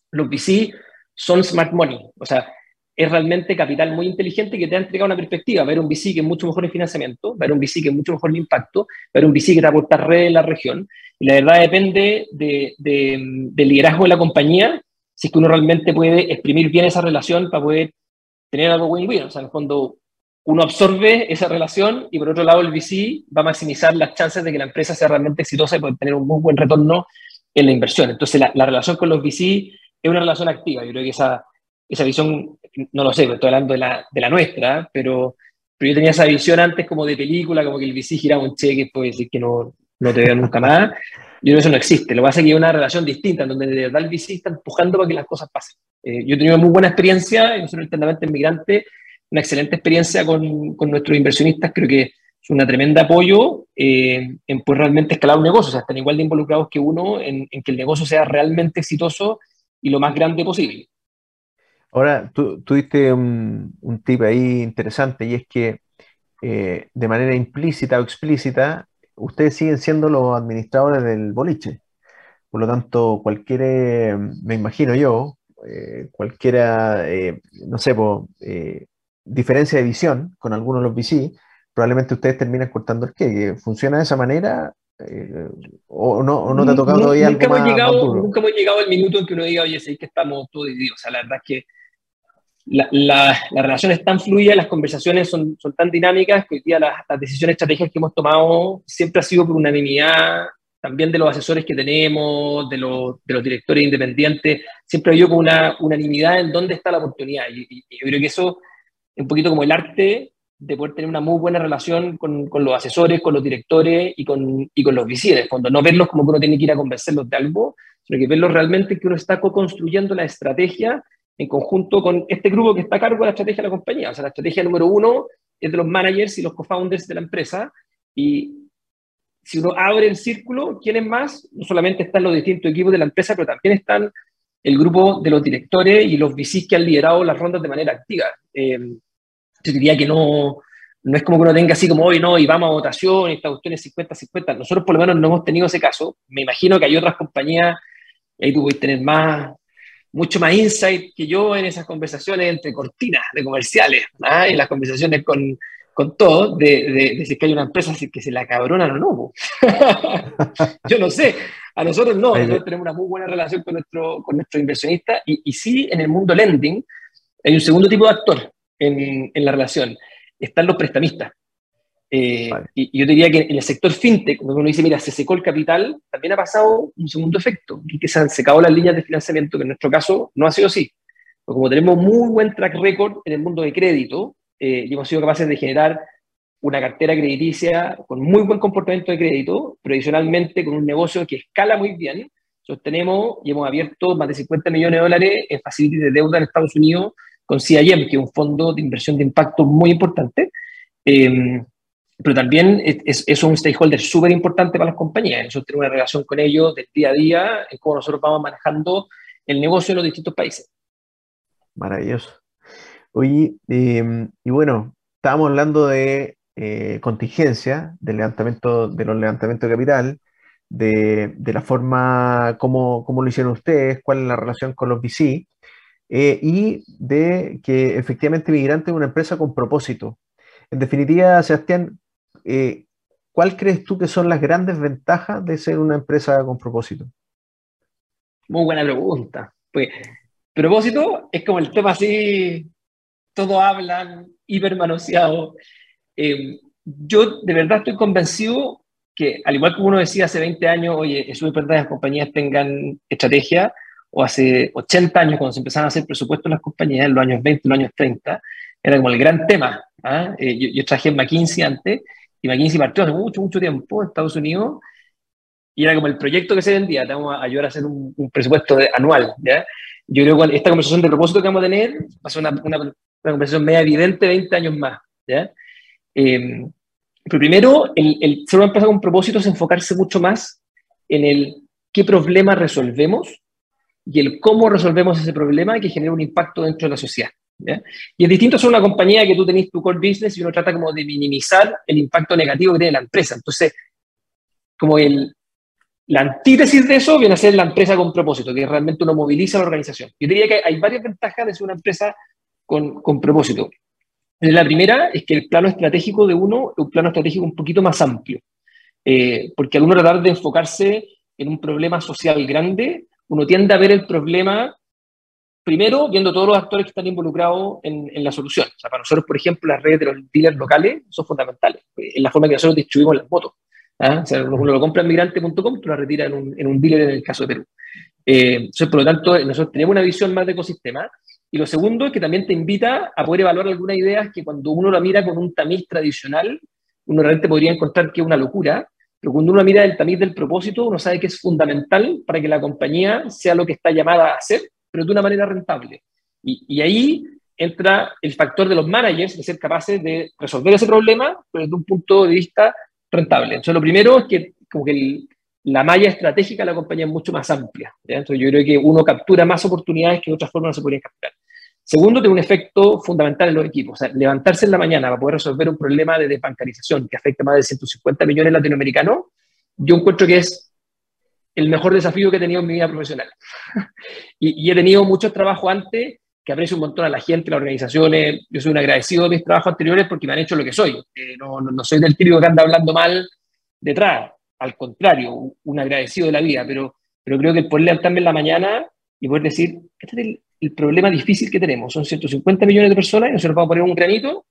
los VC son smart money. O sea, es realmente capital muy inteligente que te ha entregado una perspectiva. Ver un VC que es mucho mejor en financiamiento, ver un VC que es mucho mejor en impacto, ver un VC que te aporta red en la región. Y la verdad depende de, del liderazgo de la compañía, si es que uno realmente puede exprimir bien esa relación para poder tener algo win-win. O sea, en el fondo, uno absorbe esa relación y por otro lado el VC va a maximizar las chances de que la empresa sea realmente exitosa y pueda tener un muy buen retorno en la inversión. Entonces, la, la relación con los VC es una relación activa. Yo creo que esa esa visión, no lo sé, estoy hablando de la, de la nuestra, pero, pero yo tenía esa visión antes como de película, como que el VC giraba un cheque, puede decir que no, no te veo nunca más. Yo creo que eso no existe. Lo que pasa es que hay una relación distinta, en donde de verdad el VC está empujando para que las cosas pasen. Eh, yo he tenido muy buena experiencia, nosotros internamente en Migrante, una excelente experiencia con, con, nuestros inversionistas. Creo que es una tremenda apoyo eh, en pues realmente escalar un negocio. O sea, están igual de involucrados que uno en, en que el negocio sea realmente exitoso y lo más grande posible. Ahora, tú, diste un, tip ahí interesante y es que eh, de manera implícita o explícita, ustedes siguen siendo los administradores del boliche. Por lo tanto, cualquier, me imagino yo, eh, cualquiera, eh, no sé, diferencia de visión con algunos de los VC, probablemente ustedes terminan cortando el qué. ¿Funciona de esa manera? o, no, no te ha tocado todavía nunca algo hemos llegado, Nunca hemos llegado al minuto en que uno diga, oye, sí que estamos todos divididos. O sea, la verdad es que la, la, relación es tan fluida, las conversaciones son, son tan dinámicas que hoy día las, decisiones estratégicas que hemos tomado siempre ha sido por unanimidad, también de los asesores que tenemos, de los, de los directores independientes, siempre ha habido una unanimidad en dónde está la oportunidad. Y, yo creo que eso es un poquito como el arte de poder tener una muy buena relación con, con los asesores, con los directores y con, y con los visires, cuando no verlos como que uno tiene que ir a convencerlos de algo, sino que verlos realmente que uno está co-construyendo la estrategia en conjunto con este grupo que está a cargo de la estrategia de la compañía. O sea, la estrategia número uno es de los managers y los co-founders de la empresa. Y si uno abre el círculo, ¿quiénes más? No solamente están los distintos equipos de la empresa, pero también están el grupo de los directores y los VCs que han liderado las rondas de manera activa. Eh, yo diría que no, no es como que uno tenga así como hoy, no, y vamos a votación, y esta cuestión es 50-50. Nosotros por lo menos no hemos tenido ese caso. Me imagino que hay otras compañías, ahí tú puedes tener más, mucho más insight que yo en esas conversaciones entre cortinas de comerciales, ¿ah? en las conversaciones con, con todos, de, de, si es que hay una empresa que se la cabronan o no. yo no sé, a nosotros no, nosotros tenemos una muy buena relación con nuestro, con nuestro inversionista y, y sí, en el mundo lending hay un segundo tipo de actor en, en la relación, están los prestamistas. Eh, y, yo diría que en el sector fintech, cuando uno dice, mira, se secó el capital, también ha pasado un segundo efecto, que se han secado las líneas de financiamiento, que en nuestro caso no ha sido así. Porque como tenemos muy buen track record en el mundo de crédito, eh, y hemos sido capaces de generar una cartera crediticia con muy buen comportamiento de crédito, pero adicionalmente con un negocio que escala muy bien, Nosotros tenemos y hemos abierto más de 50 millones de dólares en facilities de deuda en Estados Unidos con CIM, que es un fondo de inversión de impacto muy importante. Eh, pero también es, es un stakeholder súper importante para las compañías. Nosotros tenemos una relación con ellos del día a día, en cómo nosotros vamos manejando el negocio en los distintos países. Maravilloso. Oye, em, y bueno, estábamos hablando de eh, contingencia, del levantamiento, de los levantamientos de capital, de, de la forma, cómo, cómo, lo hicieron ustedes, cuál es la relación con los VC, eh, y de que efectivamente Migrante es una empresa con propósito. En definitiva, Sebastián, eh, ¿cuál crees tú que son las grandes ventajas de ser una empresa con propósito? Muy buena pregunta. Pues, propósito es como el tema así, todos hablan, hipermanoseado. Eh, yo de verdad estoy convencido que, al igual que uno decía hace 20 años, oye, es súper las compañías tengan estrategia, o hace 80 años, cuando se empezaban a hacer presupuestos las compañías, en los años 20, en los años 30, era como el gran tema. ¿ah? Eh, yo, trabajé en McKinsey antes, y McKinsey partió hace mucho, mucho tiempo en Estados Unidos, y era como el proyecto que se vendía, te vamos a ayudar a hacer un, un presupuesto anual, ¿ya? Yo creo que esta conversación de propósito que vamos a tener va a ser una, una, una conversación media evidente 20 años más, ¿ya? Eh, pero primero, el, el ser una empresa con propósito es enfocarse mucho más en el qué problema resolvemos y el cómo resolvemos ese problema que genera un impacto dentro de la sociedad. ¿Ya? Y es distinto ser una compañía que tú tenés tu core business y uno trata como de minimizar el impacto negativo que tiene la empresa. Entonces, como el, la antítesis de eso viene a ser la empresa con propósito, que realmente uno moviliza a la organización. Yo diría que hay varias ventajas de ser una empresa con, con propósito. La primera es que el plano estratégico de uno es un plano estratégico un poquito más amplio, eh, porque al uno tratar de enfocarse en un problema social grande, uno tiende a ver el problema primero viendo todos los actores que están involucrados en, en, la solución. O sea, para nosotros, por ejemplo, las redes de los dealers locales son fundamentales, en la forma que nosotros distribuimos las motos. ¿Ah? O sea, uno lo compra en migrante.com, tú la retira en un, en un, dealer en el caso de Perú. Eh, entonces, por lo tanto, nosotros tenemos una visión más de ecosistema. Y lo segundo es que también te invita a poder evaluar algunas ideas que cuando uno la mira con un tamiz tradicional, uno realmente podría encontrar que es una locura, pero cuando uno mira el tamiz del propósito, uno sabe que es fundamental para que la compañía sea lo que está llamada a hacer, pero de una manera rentable. Y, y ahí entra el factor de los managers de ser capaces de resolver ese problema, pero desde un punto de vista rentable. Entonces, lo primero es que, como que la malla estratégica de la compañía es mucho más amplia. ¿ya? Entonces, yo creo que uno captura más oportunidades que de otras formas no se podrían capturar. Segundo, tiene un efecto fundamental en los equipos. O sea, levantarse en la mañana para poder resolver un problema de desbancarización que afecta a más de 150 millones de latinoamericanos, yo encuentro que es el mejor desafío que he tenido en mi vida profesional. y, y, he tenido muchos trabajos antes que aprecio un montón a la gente, las organizaciones. Yo soy un agradecido de mis trabajos anteriores porque me han hecho lo que soy. Eh, no, no, no, soy del típico que anda hablando mal detrás. Al contrario, un agradecido de la vida. Pero, pero creo que el poder levantarme en la mañana y poder decir, este es el, el problema difícil que tenemos. Son 150 millones de personas y nosotros vamos a poner un granito,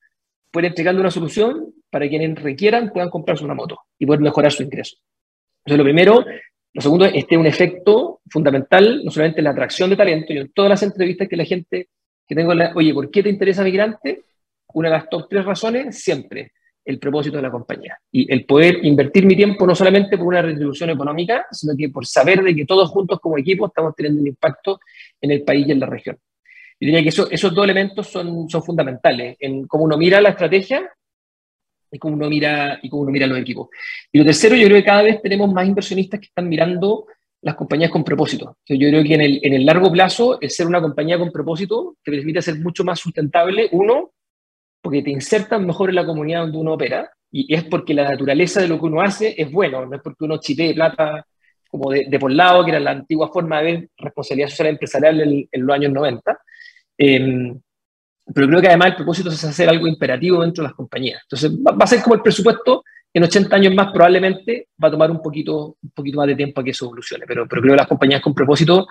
poder entregando una solución para quienes requieran puedan comprarse una moto y poder mejorar su ingreso. Entonces, lo primero, lo segundo, este un efecto fundamental, no solamente en la atracción de talento, y en todas las entrevistas que la gente que tengo, la, oye, ¿por qué te interesa migrante? Una de las top tres razones, siempre, el propósito de la compañía. Y el poder invertir mi tiempo no solamente por una retribución económica, sino que por saber de que todos juntos como equipo estamos teniendo un impacto en el país y en la región. Yo diría que eso, esos dos elementos son, son fundamentales en cómo uno mira la estrategia y cómo uno mira, y cómo uno mira los equipos. Y lo tercero, yo creo que cada vez tenemos más inversionistas que están mirando las compañías con propósito. Yo creo que en el, en el largo plazo, el ser una compañía con propósito te permite ser mucho más sustentable, uno, porque te insertan mejor en la comunidad donde uno opera, y es porque la naturaleza de lo que uno hace es bueno, no es porque uno chipee plata como de, de, por lado, que era la antigua forma de responsabilidad social empresarial en, en los años 90. Eh, pero creo que además el propósito es hacer algo imperativo dentro de las compañías. Entonces va, va, a ser como el presupuesto, en 80 años más probablemente va a tomar un poquito, un poquito más de tiempo a que eso evolucione, pero, pero creo que las compañías con propósito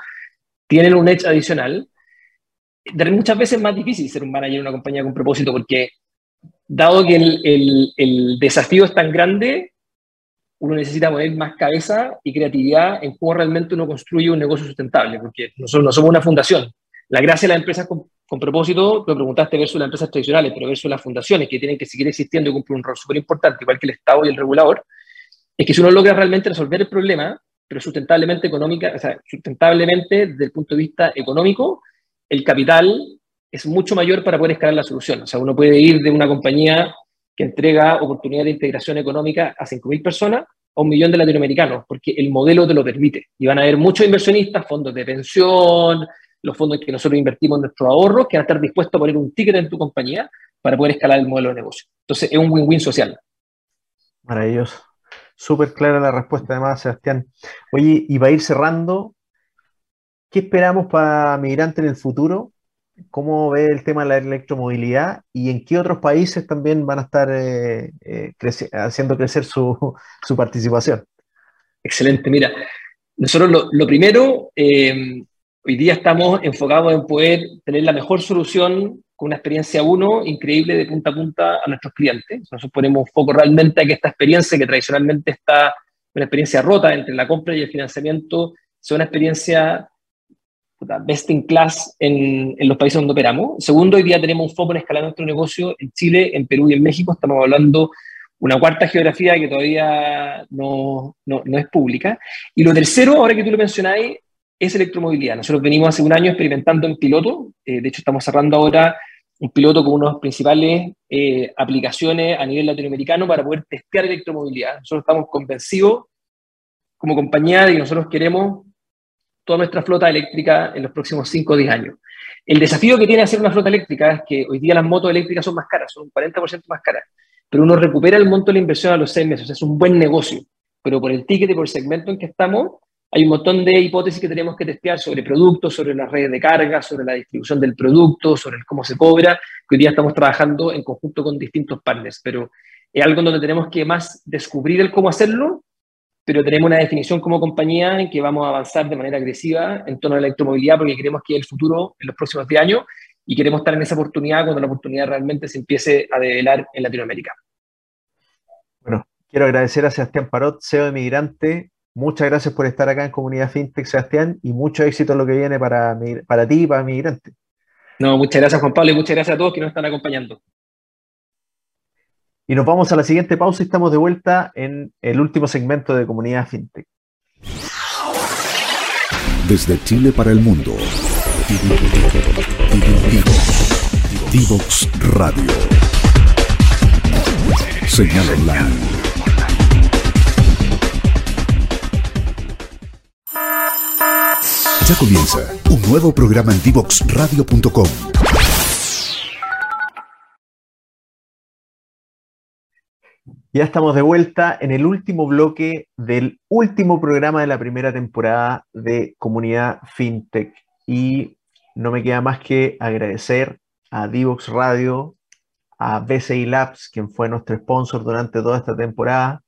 tienen un edge adicional. De muchas veces es más difícil ser un manager en una compañía con propósito porque dado que el, el, el desafío es tan grande, uno necesita poner más cabeza y creatividad en cómo realmente uno construye un negocio sustentable, porque nosotros no somos una fundación. La gracia de las empresas con, con propósito, lo preguntaste versus las empresas tradicionales, pero versus las fundaciones que tienen que seguir existiendo y cumplir un rol súper importante, igual que el Estado y el regulador, es que si uno logra realmente resolver el problema, pero sustentablemente económica, o sea, sustentablemente desde el punto de vista económico, el capital es mucho mayor para poder escalar la solución. O sea, uno puede ir de una compañía que entrega oportunidad de integración económica a 5.000 personas a un millón de latinoamericanos, porque el modelo te lo permite. Y van a haber muchos inversionistas, fondos de pensión, los fondos en que nosotros invertimos nuestros ahorros, que van a estar dispuestos a poner un ticket en tu compañía para poder escalar el modelo de negocio. Entonces, es un win-win social. Maravilloso. Súper clara la respuesta, además, Sebastián. Oye, y para ir cerrando, ¿qué esperamos para Migrante en el futuro? ¿Cómo ve el tema de la electromovilidad y en qué otros países también van a estar eh, eh, haciendo crecer su, participación? Excelente, mira, nosotros lo, primero, eh, hoy día estamos enfocados en poder tener la mejor solución con una experiencia uno increíble de punta a punta a nuestros clientes. Nosotros ponemos foco realmente a que esta experiencia, que tradicionalmente está una experiencia rota entre la compra y el financiamiento, sea una experiencia best in class en, en, los países donde operamos. Segundo, hoy día tenemos un foco en escalar nuestro negocio en Chile, en Perú y en México. Estamos hablando una cuarta geografía que todavía no, no, no es pública. Y lo tercero, ahora que tú lo mencionáis, es electromovilidad. Nosotros venimos hace un año experimentando en piloto, eh, de hecho estamos cerrando ahora un piloto con unas principales eh, aplicaciones a nivel latinoamericano para poder testear electromovilidad. Nosotros estamos convencidos como compañía de que nosotros queremos toda nuestra flota eléctrica en los próximos 5 o 10 años. El desafío que tiene hacer una flota eléctrica es que hoy día las motos eléctricas son más caras, son un 40% más caras, pero uno recupera el monto de la inversión a los 6 meses, es un buen negocio, pero por el ticket y por el segmento en que estamos, hay un montón de hipótesis que tenemos que testear sobre productos, sobre las redes de carga, sobre la distribución del producto, sobre cómo se cobra, que hoy día estamos trabajando en conjunto con distintos partners, pero es algo en donde tenemos que más descubrir el cómo hacerlo, pero tenemos una definición como compañía en que vamos a avanzar de manera agresiva en torno a la electromovilidad porque creemos que el futuro en los próximos 10 años y queremos estar en esa oportunidad cuando la oportunidad realmente se empiece a develar en Latinoamérica. Bueno, quiero agradecer a Sebastián Parot, CEO de Migrante, Muchas gracias por estar acá en Comunidad FinTech, Sebastián, y mucho éxito en lo que viene para, para ti y para Migrante. No, muchas gracias, Juan Pablo, y muchas gracias a todos que nos están acompañando. Y nos vamos a la siguiente pausa y estamos de vuelta en el último segmento de Comunidad FinTech. Desde Chile para el mundo. Divox Radio. Señal online Ya comienza un nuevo programa en Divoxradio.com. Ya estamos de vuelta en el último bloque del último programa de la primera temporada de Comunidad FinTech. Y no me queda más que agradecer a Divox Radio, a BCI Labs, quien fue nuestro sponsor durante toda esta temporada,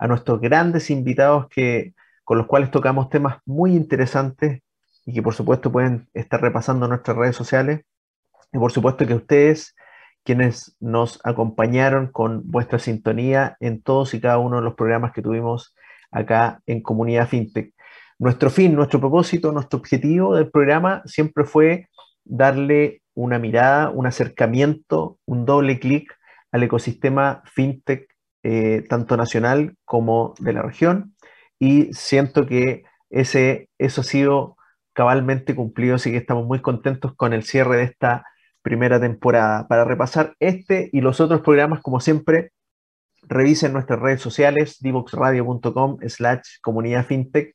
a nuestros grandes invitados que, con los cuales tocamos temas muy interesantes y que por supuesto pueden estar repasando nuestras redes sociales. Y por supuesto que ustedes, quienes nos acompañaron con vuestra sintonía en todos y cada uno de los programas que tuvimos acá en Comunidad FinTech. Nuestro fin, nuestro propósito, nuestro objetivo del programa siempre fue darle una mirada, un acercamiento, un doble clic al ecosistema FinTech, eh, tanto nacional como de la región. Y siento que ese, eso ha sido cabalmente cumplido, así que estamos muy contentos con el cierre de esta primera temporada. Para repasar este y los otros programas, como siempre, revisen nuestras redes sociales, divoxradio.com slash comunidad fintech.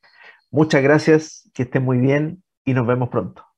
Muchas gracias, que estén muy bien y nos vemos pronto.